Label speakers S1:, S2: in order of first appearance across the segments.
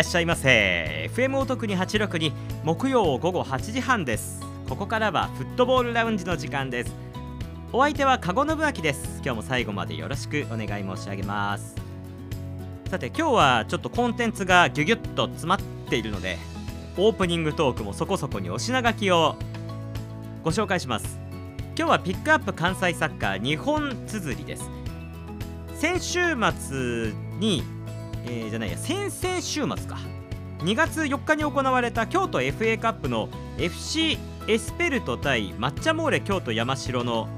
S1: らっしゃいませ。FM お得に862木曜午後8時半です。ここからはフットボールラウンジの時間です。お相手はカゴ信明です。今日も最後までよろしくお願い申し上げます。さて今日はちょっとコンテンツがギュギュッと詰まっているのでオープニングトークもそこそこにお品書きをご紹介します。今日はピックアップ関西サッカー日本綴りです。先週末に、えー、じゃないや先々週末か。2月4日に行われた京都 FA カップの FC エスペルト対抹茶モーレ京都山城の、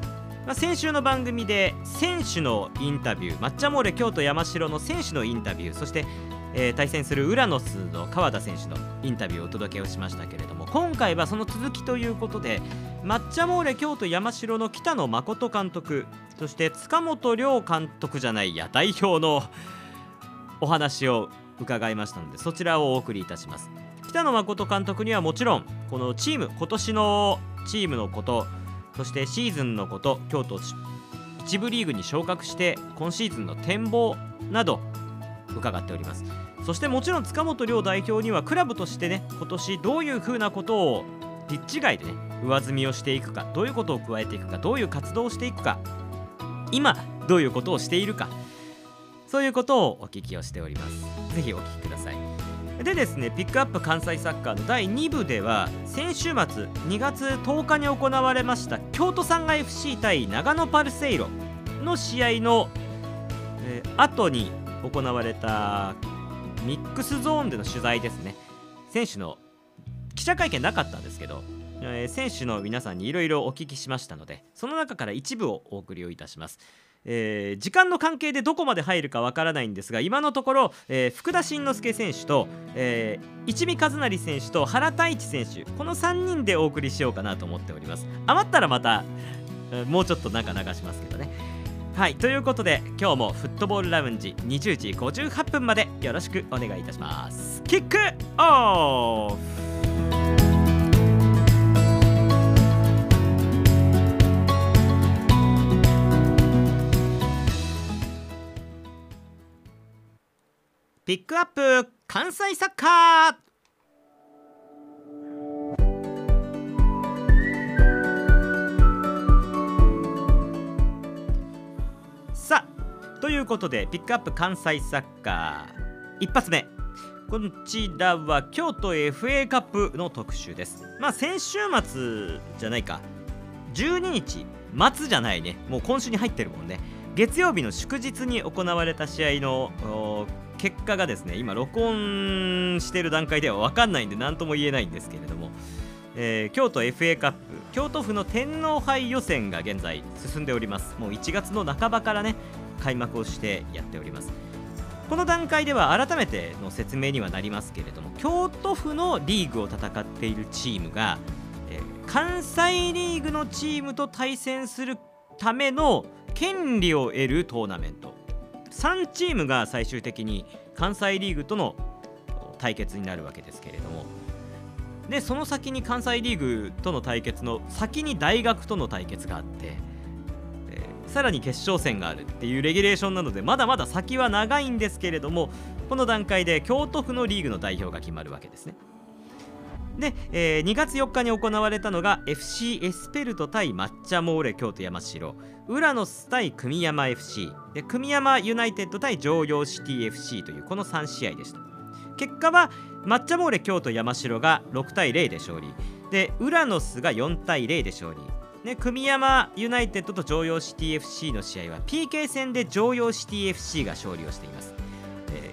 S1: まあ、先週の番組で選手のインタビュー抹茶モーレ京都山城の選手のインタビューそして、えー、対戦するウラノスの川田選手のインタビューをお届けをしましたけれども今回はその続きということで抹茶モーレ京都山城の北野誠監督そして塚本亮監督じゃないや代表のお話を伺いましたのでそちらをお送りいたします。北野誠監督にはもちろんこのチーム今年のチームのことそしてシーズンのこと京都一部リーグに昇格して今シーズンの展望など伺っております。そしてもちろん塚本亮代表にはクラブとしてね今年どういうふうなことをピッチ外でね上積みをしていくかどういうことを加えていくかどういう活動をしていくか今どういうことをしているかそういうことをお聞きをしております。ぜひお聞きください。でですねピックアップ関西サッカーの第2部では先週末2月10日に行われました京都産が FC 対長野パルセイロの試合の、えー、後に行われたミックスゾーンでの取材ですね。選手の記者会見なかったんですけど、えー、選手の皆さんにいろいろお聞きしましたのでその中から一部をお送りをいたします。えー、時間の関係でどこまで入るかわからないんですが今のところ、えー、福田慎之介選手と、えー、一味和成選手と原太一選手この3人でお送りしようかなと思っております。余ったらまた、もうちょっと中流しますけどね。はいということで今日もフットボールラウンジ20時58分までよろしくお願いいたします。キックオフ!ピックアップ関西サッカー。さあということでピックアップ関西サッカー。一発目。こちらは京都 FA カップの特集です。まあ先週末じゃないか。12日末じゃないね。もう今週に入ってるもんね。月曜日の祝日に行われた試合の結果がですね今録音してる段階では分かんないんで何とも言えないんですけれども、えー、京都 FA カップ京都府の天皇杯予選が現在進んでおります。もう1月の半ばからね開幕をしてやっております。この段階では改めての説明にはなりますけれども京都府のリーグを戦っているチームが、えー、関西リーグのチームと対戦するための権利を得るトーナメント。3チームが最終的に関西リーグとの対決になるわけですけれどもでその先に関西リーグとの対決の先に大学との対決があって、え、さらに決勝戦があるっていうレギュレーションなのでまだまだ先は長いんですけれどもこの段階で京都府のリーグの代表が決まるわけですね。で、えー、2月4日に行われたのが FC エスペルト対抹茶モーレ京都山城。ウラノス対組山 FC で組山ユナイテッド対常陽シティ FC というこの3試合でした。結果は抹茶モーレ京都山城が6対0で勝利。でウラノスが4対0で勝利。で組山ユナイテッドと常陽シティ FC の試合は PK 戦で常陽シティ FC が勝利をしています。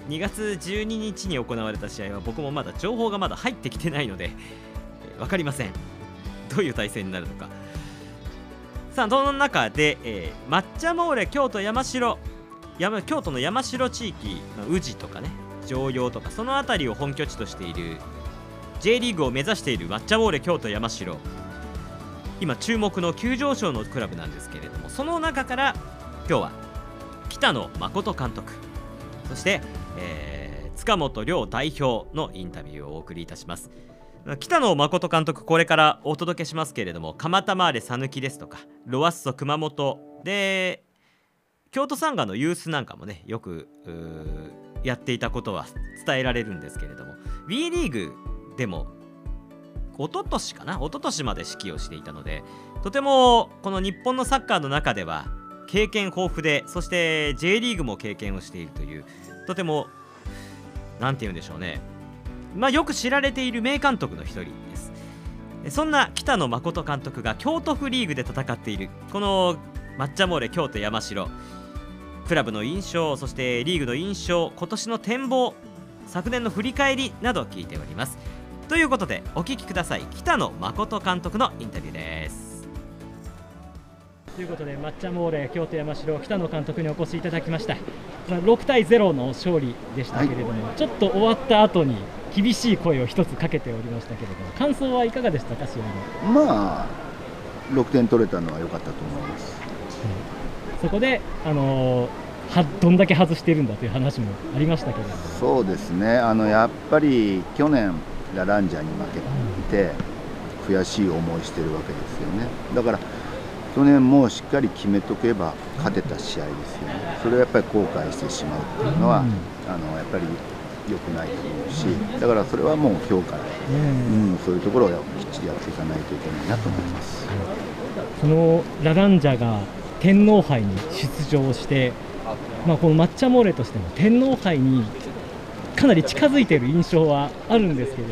S1: 2月12日に行われた試合は僕もまだ情報がまだ入ってきてないので、え、分かりません。どういう対戦になるのか。さあその中で、えー、抹茶モーレ京都山城山京都の山城地域宇治とかね常陽とかその辺りを本拠地としている J リーグを目指している抹茶モーレ京都山城。今注目の急上昇のクラブなんですけれどもその中から今日は北野誠監督そしてえー、塚本亮代表のインタビューをお送りいたします。北野誠監督これからお届けしますけれども蒲田マーレ讃岐ですとかロワッソ熊本で京都サンガのユースなんかもねよくやっていたことは伝えられるんですけれども WE リーグでも一昨年かな一昨年まで指揮をしていたのでとてもこの日本のサッカーの中では経験豊富でそして J リーグも経験をしているというとても何て言うんでしょうね。まあよく知られている名監督の一人です。そんな北野誠監督が京都府リーグで戦っているこの抹茶モーレ京都山城。クラブの印象そしてリーグの印象今年の展望昨年の振り返りなどを聞いております。ということでお聞きください。北野誠監督のインタビューです。
S2: ということで抹茶モーレ京都山城北野監督にお越しいただきました。6対0の勝利でしたけれども、はい、ちょっと終わった後に厳しい声を一つかけておりましたけれども感想はいかがでしたか試
S3: 合のまあ6点取れたのは良かったと思います、
S2: そこであのはどんだけ外しているんだという話もありましたけれど
S3: そうですね。あのやっぱり去年ラランジャに負けて、悔しい思いしてるわけですよね。だから去年もしっかり決めとけば勝てた試合ですよね。それをやっぱり後悔してしまうっていうのは、うん、あのやっぱり良くないと思うしだからそれはもう今日から、うん、うん、そういうところをきっちりやっていかないといけないなと思います。
S2: そのラランジャが天皇杯に出場して、まあ、この抹茶モーレとしても天皇杯にかなり近づいている印象はあるんですけれ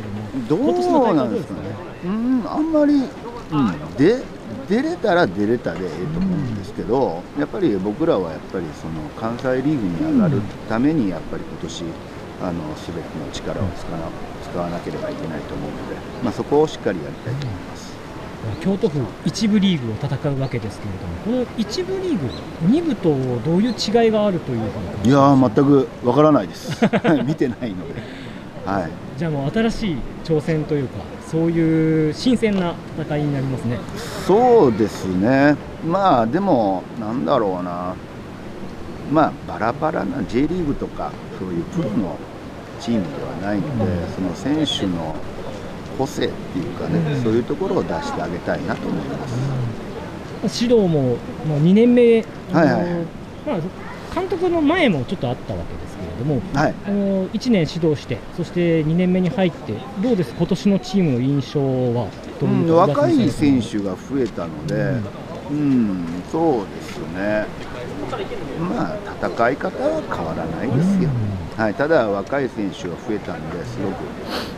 S2: ど
S3: も、どうなんですかね、うん、あんまり、うん、で出れたら出れたでええと思うんですけど、やっぱり僕らはやっぱりその関西リーグに上がるために、やっぱり今年あの全ての力を使わ使わなければいけないと思うので、まあ、そこをしっかりやりたいと思います。
S2: 京都府一部リーグを戦うわけですけれども、この一部リーグ、二部とどういう違いがあるという
S3: いや全くわからないです、見てないので、はい、
S2: じゃあもう新しい挑戦というか、そういう新鮮な戦いになりますね。
S3: そうですね、まあでも、なんだろうな、まあ、バラバラな J リーグとか、そういうプロのチームではないので、その選手の個性っていうかね、そういうところを出してあげたいなと思います。
S2: 指導も、まあ、2年目、はいはいまあ、監督の前もちょっとあったわけですども、はい、あの1年指導して、そして2年目に入って、どうです、今年のチームの印象は？
S3: うん、若い選手が増えたので、うん、うん、そうですね、まあ、戦い方は変わらないですよ。うん。はい、ただ若い選手が増えたんですごく、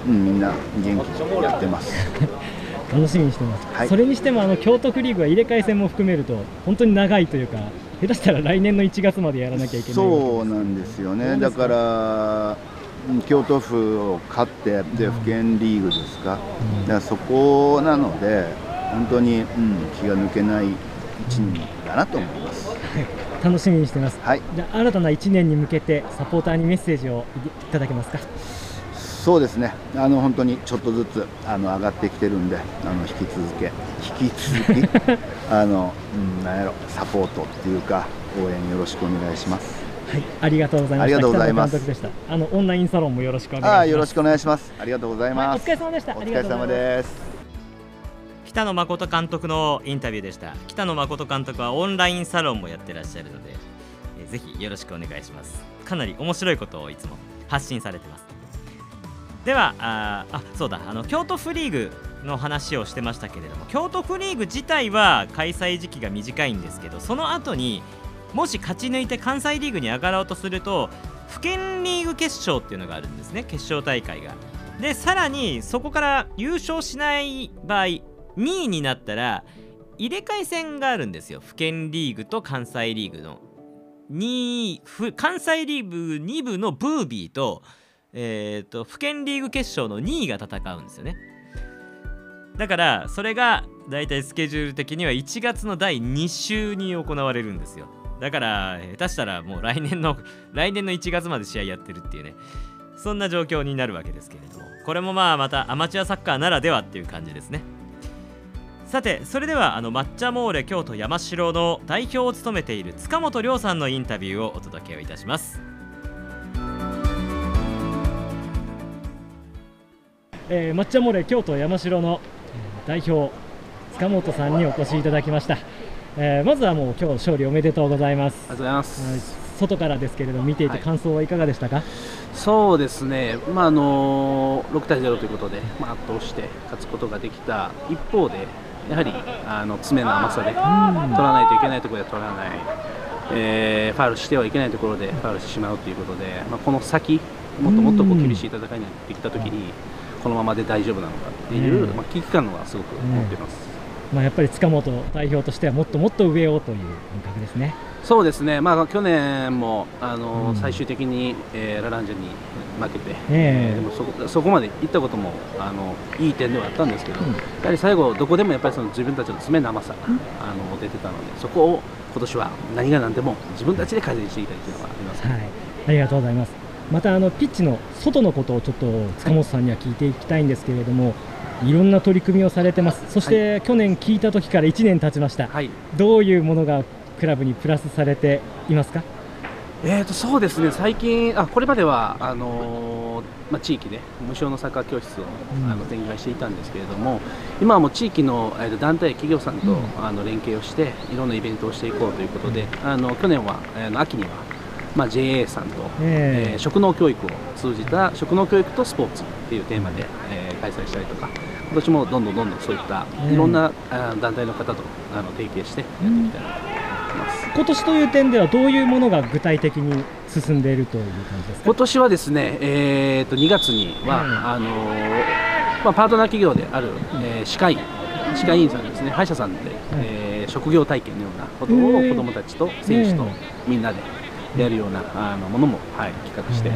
S3: うん、みんな元気にやってます。
S2: 楽しみにしてます、はい、それにしてもあの京都府リーグは入れ替え戦も含めると本当に長いというか下手したら来年の1月までやらなきゃいけない
S3: そうなんですよね。だから京都府を勝ってで府県リーグですか,、うん、だからそこなので本当に、うん、気が抜けない1年だなと思います。
S2: 楽しみにしてます、はい、じゃ新たな1年に向けてサポーターにメッセージをいただけますか
S3: そうですねあの本当にちょっとずつあの上がってきてるんであの引き続け引き続き あの、うん、なんやろサポートっていうか応援よろしくお願いします
S2: はい、ありがとうございま
S3: した。ありがとうございます。
S2: あのオンラインサロンもよろしくお願いします。
S3: よろしくお願いします。ありがとうございます。
S2: はい、お疲れ様でした。
S3: お疲れ様です。
S1: 北野誠監督のインタビューでした北野誠監督はオンラインサロンもやってらっしゃるので、えー、ぜひよろしくお願いしますかなり面白いことをいつも発信されてますではああそうだあの京都フリーグの話をしてましたけれども京都フリーグ自体は開催時期が短いんですけどその後にもし勝ち抜いて関西リーグに上がろうとすると府県リーグ決勝っていうのがあるんですね決勝大会が。でさらにそこから優勝しない場合2位になったら入れ替え戦があるんですよ府県リーグと関西リーグの。2関西リーグ2部のブービーと,、えーと、府県リーグ決勝の2位が戦うんですよね。だからそれがだいたいスケジュール的には1月の第2週に行われるんですよ。だから下手したらもう来年の 来年の1月まで試合やってるっていうね。そんな状況になるわけですけれども。これもまあまたアマチュアサッカーならではっていう感じですね。さてそれではあの抹茶モーレ京都山城の代表を務めている塚本亮さんのインタビューをお届けをいたします、
S2: えー、抹茶モーレ京都山城の代表塚本さんにお越しいただきました、えー、まずはもう今日勝利おめでとうございます。
S4: ありがとうございます、
S2: 外からですけれど見ていて感想はいかがでしたか、はい、
S4: そうですね、まああの6対0ということで、まあ、圧倒して勝つことができた一方でやはりあの詰めの甘さで取らないといけないところで取らない、えー、ファウルしてはいけないところでファウルしてしまうということで、まあ、この先もっともっとこう厳しい戦いになってきたときにこのままで大丈夫なのかっていう、まあ、危機感はすごく持っています。
S2: まあ、やっぱり塚本代表としてはもっともっと上をという感覚ですね。
S4: そうですね、まあ、去年もあの、うん、最終的に、えー、ラランジャに負けて、えー、でもそそこまで行ったこともあのいい点ではあったんですけど、うん、やはり最後、どこでもやっぱりその自分たちの詰めの甘さが、うん、あの出てたので、そこを今年は何が何でも自分たちで改善していきたいというのがあります、はい、
S2: ありがとうございます。またあのピッチの外のことをちょっと塚本さんには聞いていきたいんですけれども、いろんな取り組みをされてます、そして、はい、去年聞いた時から1年経ちました、はい、どういうものがクラブにプラスされていますか？
S4: えーとそうですね。最近あこれまではあのー、まあ、地域で無償のサッカー教室を、うん、あの展開していたんですけれども今はもう地域の、えー、団体企業さんと、うん、あの連携をしていろんなイベントをしていこうということで、あの去年は、えー、秋には、まあ、JA さんと、えー、えー、食農教育を通じた食農教育とスポーツっていうテーマで、えー、開催したりとか今年もどんどんどんどんそういったいろんな、あ団体の方とあの提携してやっていきたいなと
S2: 今年という点ではどういうものが具体的に進んでいるという感じですか？
S4: 今年はですね、えー、と2月には、あのまあ、パートナー企業である、えー、歯科医歯科医院さんですね歯医者さんで、えー、職業体験のようなことを子どもたちと選手とみんなでやるようなあのものも、はい、企画して。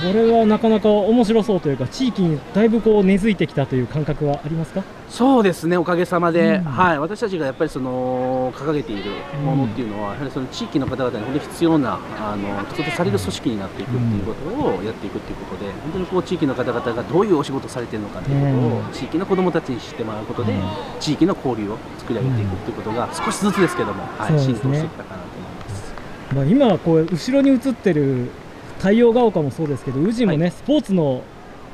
S2: それはなかなか面白そうというか地域にだいぶこう根付いてきたという感覚はありますか？
S4: そうですねおかげさまで、うん、はい、私たちがやっぱりその掲げているものっていうのは、うん、やはりその地域の方々に本当に必要なあの必要とされる組織になっていくっていうことをやっていくっていうことで本当にこう地域の方々がどういうお仕事をされているのかということを、うん、地域の子どもたちに知ってもらうことで、地域の交流を作り上げていくっていうことが少しずつですけども、はい、浸透してきた。
S2: まあ、今こう後ろに映ってる太陽が丘もそうですけど宇治もね、はい、スポーツの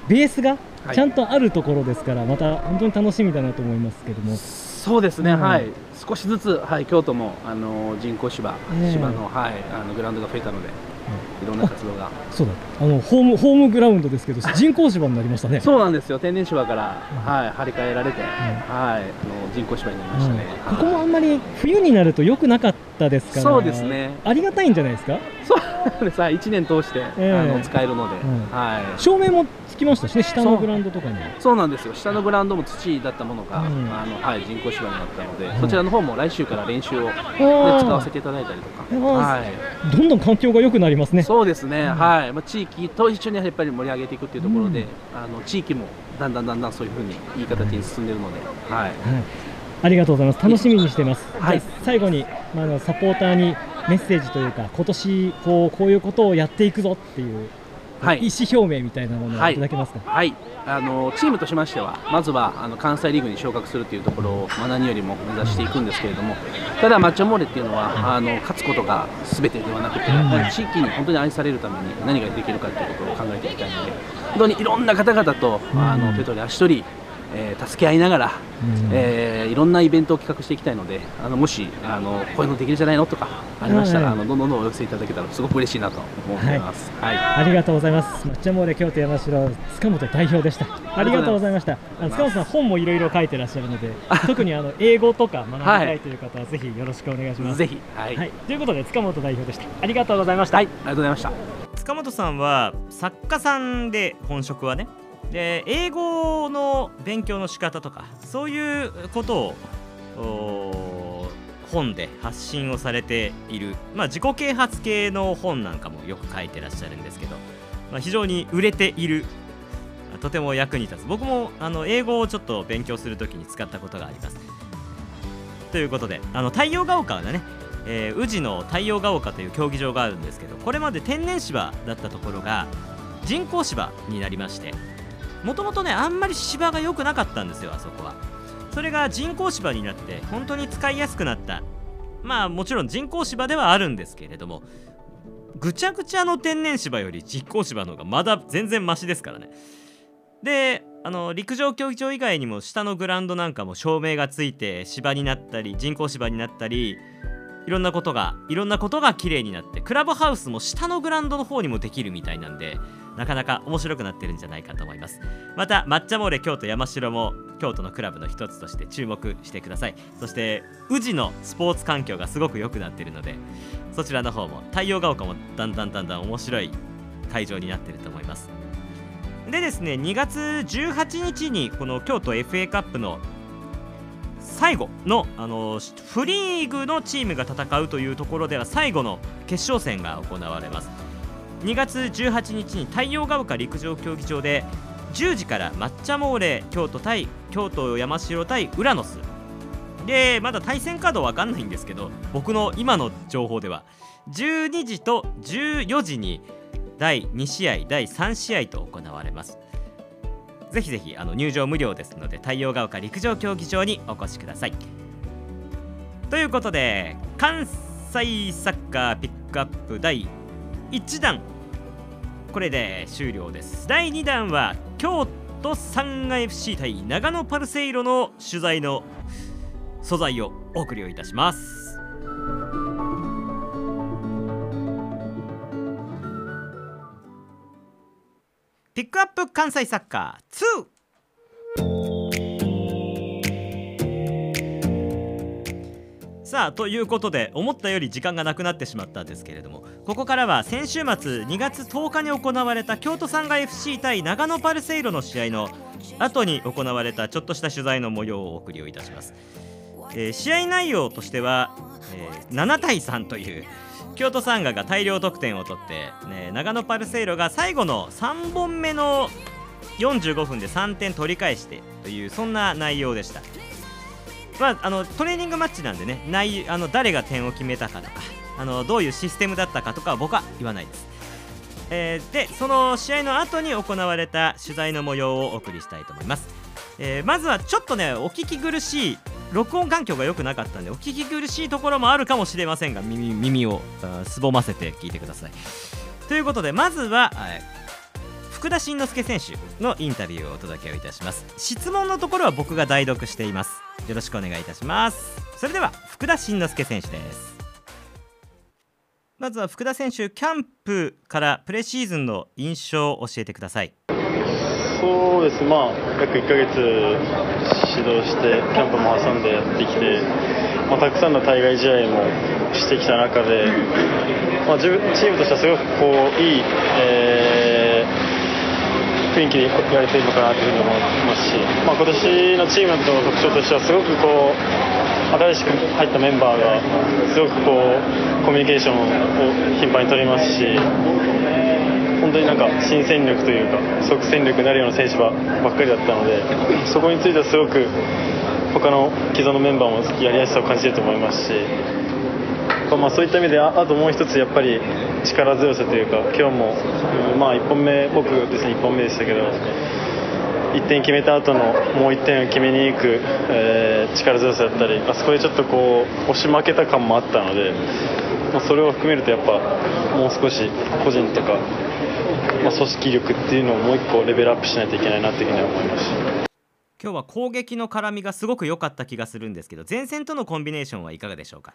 S2: ベースがちゃんとあるところですから、はい、また本当に楽しみだなと思いますけども。
S4: そうですね、うん、はい。少しずつ、はい、京都もあの人工芝、芝の,、はい、あのグラウンドが増えたので、いろんな活動が。
S2: そうだ。あのホームホームグラウンドですけど人工芝になりましたね。
S4: そうなんですよ。天然芝から、はい、張り替えられて、はいあの人工芝になりましたね、
S2: ここもあんまり冬になると良くなかったですから
S4: そうですね。
S2: ありがたいんじゃないですか？
S4: そうです。はい1年通して、えー、あの使えるので、は
S2: い、照明もつきましたしね下のグラウンドとかに。
S4: そうなんですよ。下のグラウンドも土だったものが、あのはい、人工芝になったので、そちらの方も来週から練習を、ね、使わせていただいたりとか、
S2: はい、どんどん環境が良くなりますね。
S4: そうですね、はい。まあ、地域と一緒にやっぱり盛り上げていくっていうところで、あの地域もだんだんだんだんそういうふうにいい形に進んでいるので、はい、
S2: ありがとうございます。楽しみにしてます、はい、最後に、まあ、のサポーターにメッセージというか今年こうこういうことをやっていくぞっていう、はい、意思表明みたいなものをい。ただけますか、
S4: はい、はい、あのチームとしましてはまずはあの関西リーグに昇格するというところを、まあ、何よりも目指していくんですけれどもただマッチョモーレっていうのはあの勝つことがすべてではなくて、地域に本当に愛されるために何ができるかということを考えていきたいので本当にいろんな方々と、あの手取り足取りえー、助け合いながら、うん、えー、いろんなイベントを企画していきたいのであのもしあのこういうのできるじゃないのとかありましたら、はい、あのどんどんどんお寄せいただけたらすごく嬉しいなと思っています、
S2: はい、はい、ありがとうございます。抹茶モーレ京都山城塚本代表でした。ありがとうございましたあの塚本さん本もいろいろ書いてらっしゃるので特にあの英語とか学びたいという方はぜひよろしくお願いします、
S4: ぜひ、
S2: はい、ということで塚本代表でした。ありがとうございました、
S4: はい、ありがとうございました。
S1: 塚本さんは作家さんで本職はねで英語の勉強の仕方とかそういうことを本で発信をされている、まあ、自己啓発系の本なんかもよく書いてらっしゃるんですけど、まあ、非常に売れている。とても役に立つ。僕もあの英語をちょっと勉強するときに使ったことがあります。ということであの太陽が丘はね、えー、宇治の太陽が丘という競技場があるんですけどこれまで天然芝だったところが人工芝になりましてもともとねあんまり芝が良くなかったんですよあそこは。それが人工芝になって本当に使いやすくなった。まあもちろん人工芝ではあるんですけれどもぐちゃぐちゃの天然芝より人工芝の方がまだ全然マシですからね。であの陸上競技場以外にも下のグラウンドなんかも照明がついて芝になったり人工芝になったりいろんなことがいろんなことが綺麗になってクラブハウスも下のグラウンドの方にもできるみたいなんでなかなか面白くなってるんじゃないかと思います。また抹茶モーレ京都山城も京都のクラブの一つとして注目してください。そして宇治のスポーツ環境がすごく良くなってるのでそちらの方も太陽が丘もだんだんだんだん面白い会場になってると思います。でですね2月18日にこの京都 FA カップの最後のあのフリーグのチームが戦うというところでは最後の決勝戦が行われます。2月18日に太陽が丘陸上競技場で10時から抹茶モーレ京都対京都山城対ウラノスでまだ対戦カードわかんないんですけど僕の今の情報では12時と14時に第2試合第3試合と行われます。ぜひぜひあの入場無料ですので太陽が丘陸上競技場にお越しください。ということで関西サッカーピックアップ第1弾。これで終了です。第2弾は京都サンガ FC 対長野パルセイロの取材の素材をお送りをいたします。ピックアップ関西サッカー2さあということで思ったより時間がなくなってしまったんですけれどもここからは先週末2月10日に行われた京都サンガ FC 対長野パルセイロの試合の後に行われたちょっとした取材の模様をお送りをいたします、えー試合内容としては、えー7対3という京都サンガが大量得点を取って、ね、長野パルセイロが最後の3本目の45分で3点取り返してというそんな内容でした。まあ、あのトレーニングマッチなんでね内あの誰が点を決めたかとかあのどういうシステムだったかとかは僕は言わないです、えーでその試合の後に行われた取材の模様をお送りしたいと思います、えーまずはちょっとねお聞き苦しい録音環境が良くなかったんでお聞き苦しいところもあるかもしれませんが耳耳をすぼませて聞いてください。ということでまずは、はい。福田慎之介選手のインタビューをお届けをいたします。質問のところは僕が代読しています。よろしくお願いいたします。それでは福田慎之介選手です。まずは福田選手キャンプからプレシーズンの印象を教えてください
S5: そうです、まあ、約1ヶ月指導して、キャンプも挟んでやってきて、まあ、たくさんの対外試合もしてきた中で、まあ、自分チームとしてはすごくこういい、えー雰囲気でやれているのかなというふうに思いますし、まあ、今年のチームの特徴としては、すごくこう新しく入ったメンバーがすごくこうコミュニケーションを頻繁に取りますし。本当になんか新戦力というか即戦力になるような選手ばっかりだったのでそこについてはすごく他の既存のメンバーもやりやすさを感じてると思いますし、まあ、そういった意味であともう一つやっぱり力強さというか今日も、まあ、1本目僕ですね1本目でしたけど1点決めた後のもう1点を決めに行く、えー力強さだったりあそこでちょっとこう押し負けた感もあったので、ま、それを含めるとやっぱもう少し個人とか、まあ、組織力っていうのをもう1個レベルアップしないといけないなというふうには思いました。
S1: 今日は攻撃の絡みがすごく良かった気がするんですけど前線とのコンビネーションはいかがでしょうか？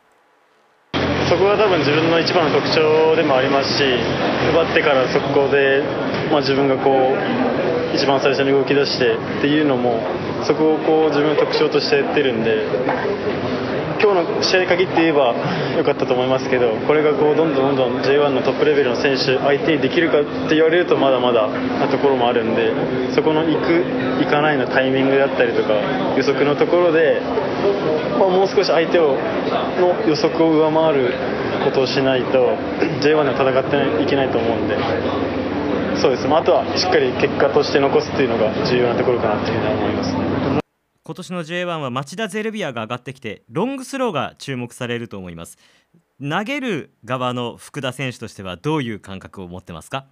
S5: そこが多分自分の一番の特徴でもありますし奪ってから速攻で、まあ、自分がこう一番最初に動き出してっていうのもそこをこう自分の特徴としてやってるんで今日の試合に限って言えば良かったと思いますけどこれがこうどんどんどんどん J1 のトップレベルの選手相手にできるかって言われるとまだまだなところもあるんでそこの行く行かないのタイミングであったりとか予測のところで、まあ、もう少し相手をの予測を上回ることをしないと J1 では戦っていけないと思うんで。そうです、まあ、とはしっかり結果として残すっていうのが重要なところかなというふうには思います。
S1: 今年の J1 は町田ゼルビアが上がってきてロングスローが注目されると思います。投げる側の福田選手としてはどういう感覚を持ってますか？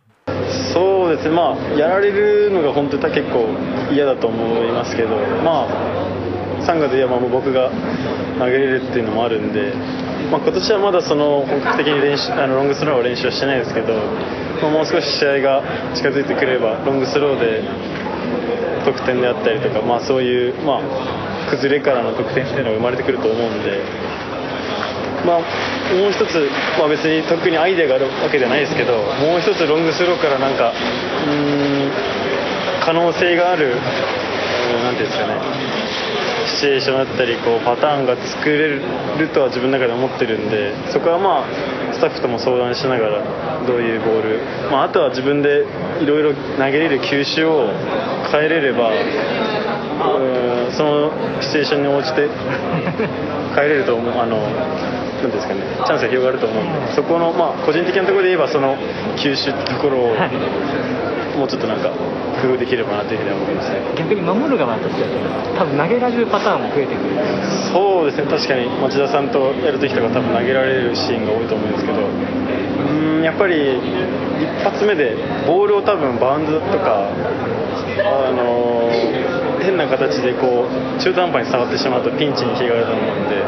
S5: そうですね、まあ、やられるのが本当に結構嫌だと思いますけど、まあ、3月ではまあ僕が投げれるっていうのもあるんで、まあ、今年はまだその本格的に練習あのロングスローは練習はしてないですけど、まあ、もう少し試合が近づいてくればロングスローで得点であったりとか、まあ、そういう、まあ、崩れからの得点っていうのが生まれてくると思うんで。まあ、もう一つ、まあ、別に特にアイデアがあるわけじゃないですけどもう一つロングスローからなんかうん可能性がある何ていうんですかねシチュエーションだったりこうパターンが作れるとは自分の中で思ってるんでそこはまあスタッフとも相談しながらどういうボール、まあ、あとは自分でいろいろ投げれる球種を変えれればうんそのシチュエーションに応じて変えれると思うあのなんですかねチャンスが広がると思うんでそこのまあ個人的なところで言えばその球種ってところをもうちょっとなんか工夫できればなというふうには思いますね。
S2: 逆に守る側としては多分投げられるパターンも増えてくる。
S5: そうですね。確かに町田さんとやるときとか多分投げられるシーンが多いと思うんですけど。うーんやっぱり一発目でボールを多分バウンドとかあの変な形でこう中途半端に触ってしまうとピンチに広がると思うんで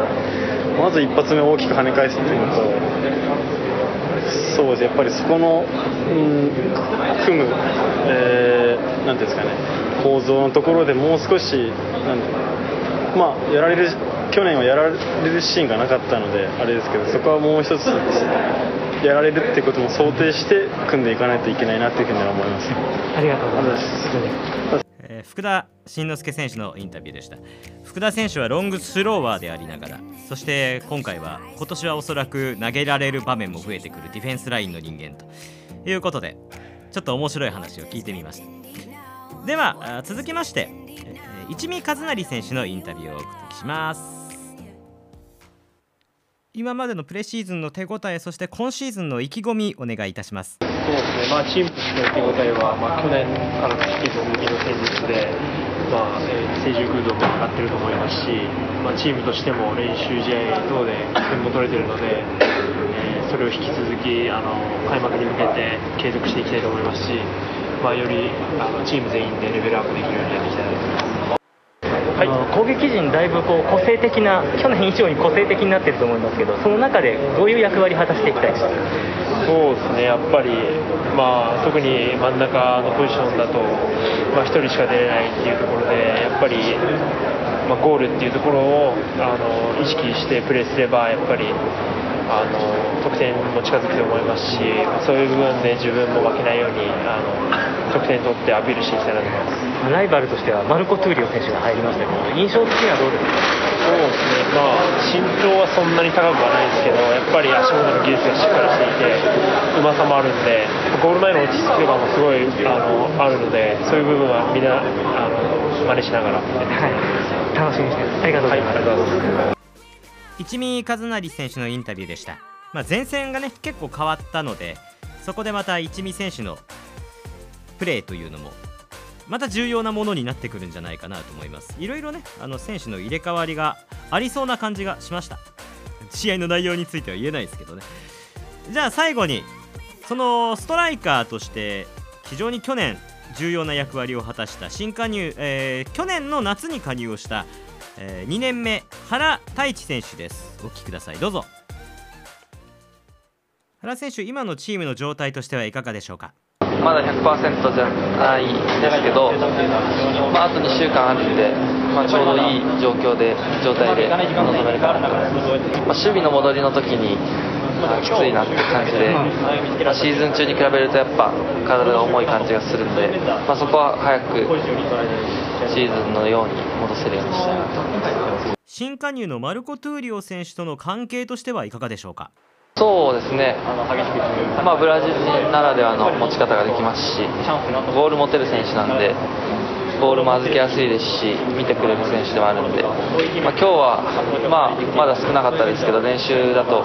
S5: まず一発目大きく跳ね返すっていうのとそうです。やっぱりそこの、うん、組む、えーなんていうんですかね。構造のところでもう少しなんまあやられる去年はやられるシーンがなかったのであれですけどそこはもう一つやられるってことも想定して組んでいかないといけないなというふうには思います。
S2: ありがとうございます
S1: えー福田慎之介選手のインタビューでした。福田選手はロングスローワーでありながらそして今回は今年はおそらく投げられる場面も増えてくるディフェンスラインの人間ということでちょっと面白い話を聞いてみました。では続きまして、えー一味和成選手のインタビューをお送りします。今までのプレシーズンの手応えそして今シーズンの意気込みお願いいたします
S6: そうですね、まあ、チームとしての手応えは、まあ、去年からの引き続きの戦術で、まあえー、成熟度も上がってると思いますし、まあ、チームとしても練習試合等で点も取れてるので、えーそれを引き続きあの開幕に向けて継続していきたいと思いますし、まあ、よりあのチーム全員でレベルアップできるようにやっていきたいと思います。
S2: あの攻撃陣だいぶこう個性的な去年以上に個性的になってると思いますけどその中でどういう役割を果たしていきたいですか？
S6: そうですね、やっぱり、まあ、特に真ん中のポジションだと、まあ、1人しか出れないっていうところで、やっぱり、まあ、ゴールっていうところをあの意識してプレーすれば、やっぱりあの得点も近づくと思いますし、まあそういう部分で自分も負けないようにあの得点取ってアピールしていきたいなと思います。
S2: ライバルとしてはマルコ・トゥーリオ選手が入りましたけど印象的にはどうですか？
S6: そうですね、まあ、身長はそんなに高くはないんですけど、やっぱり足元の技術がしっかりしていて、うまさもあるんで、ゴール前の落ち着きとかもすごいあのあるので、そういう部分はみんなあの真似しながら。やってい。
S2: 楽しみにしてます。ありがとうございます、
S6: はい
S1: 一見和成選手のインタビューでした、まあ、前線がね結構変わったのでそこでまた一見選手のプレーというのもまた重要なものになってくるんじゃないかなと思います。いろいろねあの選手の入れ替わりがありそうな感じがしました。試合の内容については言えないですけどね。じゃあ最後にそのストライカーとして非常に去年重要な役割を果たした新加入、えー去年の夏に加入をした、え2年目原太一選手です。お聞きください。どうぞ。原選手今のチームの状態としてはいかがでしょうか？
S7: まだ100%じゃないですけど、まあ、あと2週間あるんで、まあ、ちょうどいい状況で状態で臨めるかなと思います、まあ、守備の戻りの時に、まあ、きついなって感じで、まあ、シーズン中に比べるとやっぱ体が重い感じがするんで、まあ、そこは早くシーズンのように戻せるようにしたいなと。思います
S1: 新加入のマルコ・トゥーリオ選手との関係としてはいかがでしょうか？
S7: そうですね、まあ、ブラジル人ならではの持ち方ができますし、ボール持てる選手なんで、ボールも預けやすいですし、見てくれる選手でもあるんで、まあ、今日は、まあ、まだ少なかったですけど、練習だと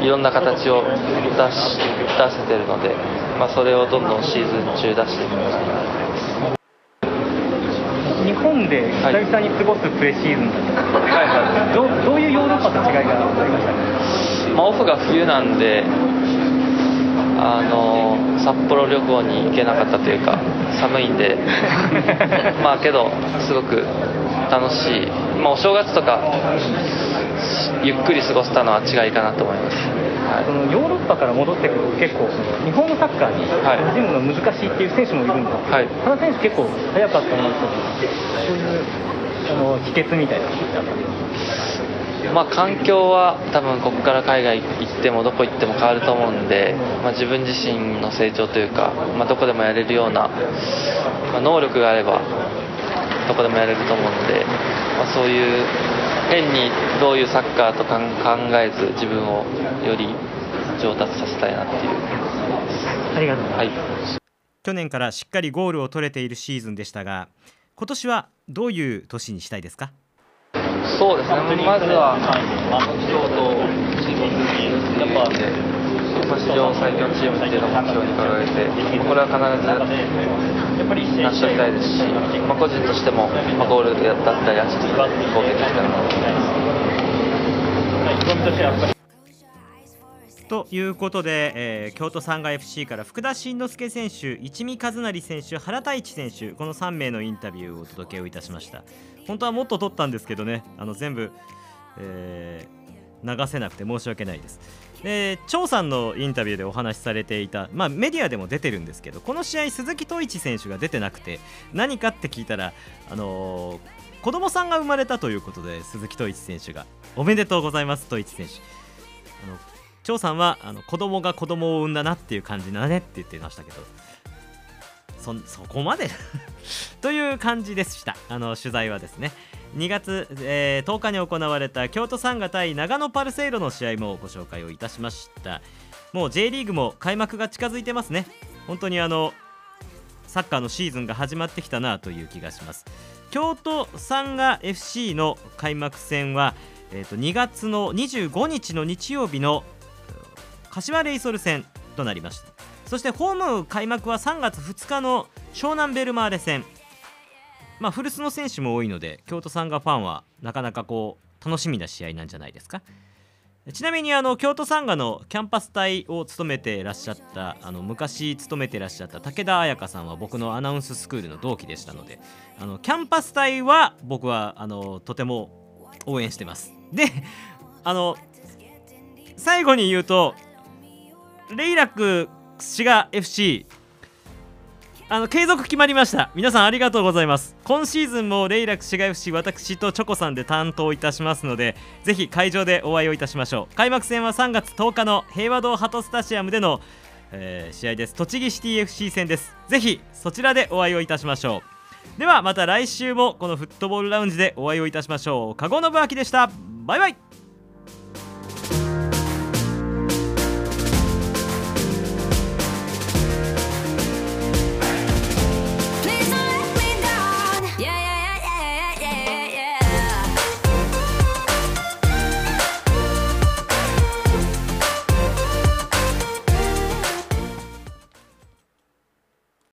S7: いろんな形を出し出せてるので、まあ、それをどんどんシーズン中出していくのがいいなと。
S2: 日本で久々に過ごすプレシーズン
S7: はいはい
S2: どうどういうヨーロッパと違いがありましたか？
S7: まあ、オフが冬なんであの札幌旅行に行けなかったというか寒いんで。まあけどすごく楽しい、まあ、お正月とかゆっくり過ごせたのは違いかなと思います、
S2: そ
S7: は
S2: のヨーロッパから戻ってくると結構日本のサッカーに
S7: はい。
S2: 馴染むの難しいっていう選手もいるんですけど、
S7: はい。
S2: 原選手結構早かったなと思ってそういう秘訣みたいなのってあったんですか？
S7: い、まあ、環境は多分ここから海外行ってもどこ行っても変わると思うんで、まあ、自分自身の成長というか、まあ、どこでもやれるような、まあ、能力があればどこでもやれると思うので、まあ、そういう変にどういうサッカーと考えず自分をより上達させたいなっていう。
S2: ありがとう
S7: はい。
S1: 去年からしっかりゴールを取れているシーズンでしたが今年はどういう年にしたいですか？
S7: そうですね、まずは京都チームやっぱ、まあ、史上最強チームっていうのを目標に掲げて、これは必ず成し遂げたいですし、まあ、個人としても、まあ、ゴールだったり、アシスト貢献できたらなと思います。
S1: ということで、えー京都サンガ FC から福田慎之介選手一味和成選手原太一選手この3名のインタビューをお届けをいたしました本当はもっと取ったんですけどね。あの全部、えー流せなくて申し訳ないです。で張さんのインタビューでお話しされていた、まあ、メディアでも出てるんですけどこの試合鈴木統一選手が出てなくて何かって聞いたら、あのー子供さんが生まれたということで鈴木統一選手がおめでとうございます統一選手。あの張さんはあの子供が子供を産んだなっていう感じだねって言ってましたけど。そそこまで。という感じでした。あの取材はですね。2月、えー10日に行われた京都サンガ対長野パルセイロの試合もご紹介をいたしました。もう J リーグも開幕が近づいてますね。本当にあのサッカーのシーズンが始まってきたなという気がします。京都サンガ FC の開幕戦は、えー、と2月の25日の日曜日の柏レイソル戦となりました。そしてホーム開幕は3月2日の湘南ベルマーレ戦。まあ古巣の選手も多いので京都サンガファンはなかなかこう楽しみな試合なんじゃないですか。ちなみにあの京都サンガのキャンパス隊を務めてらっしゃったあの昔勤めてらっしゃった武田彩香さんは僕のアナウンススクールの同期でしたのであのキャンパス隊は僕はあのとても応援してます。であの最後に言うとレイラック滋賀 FC あの継続決まりました。皆さんありがとうございます。今シーズンもレイラック滋賀 FC 私とチョコさんで担当いたしますのでぜひ会場でお会いをいたしましょう。開幕戦は3月10日の平和堂ハトスタジアムでの、えー試合です。栃木シティ FC 戦です。ぜひそちらでお会いをいたしましょう。ではまた来週もこのフットボールラウンジでお会いをいたしましょう。加護信明でした。バイバイ。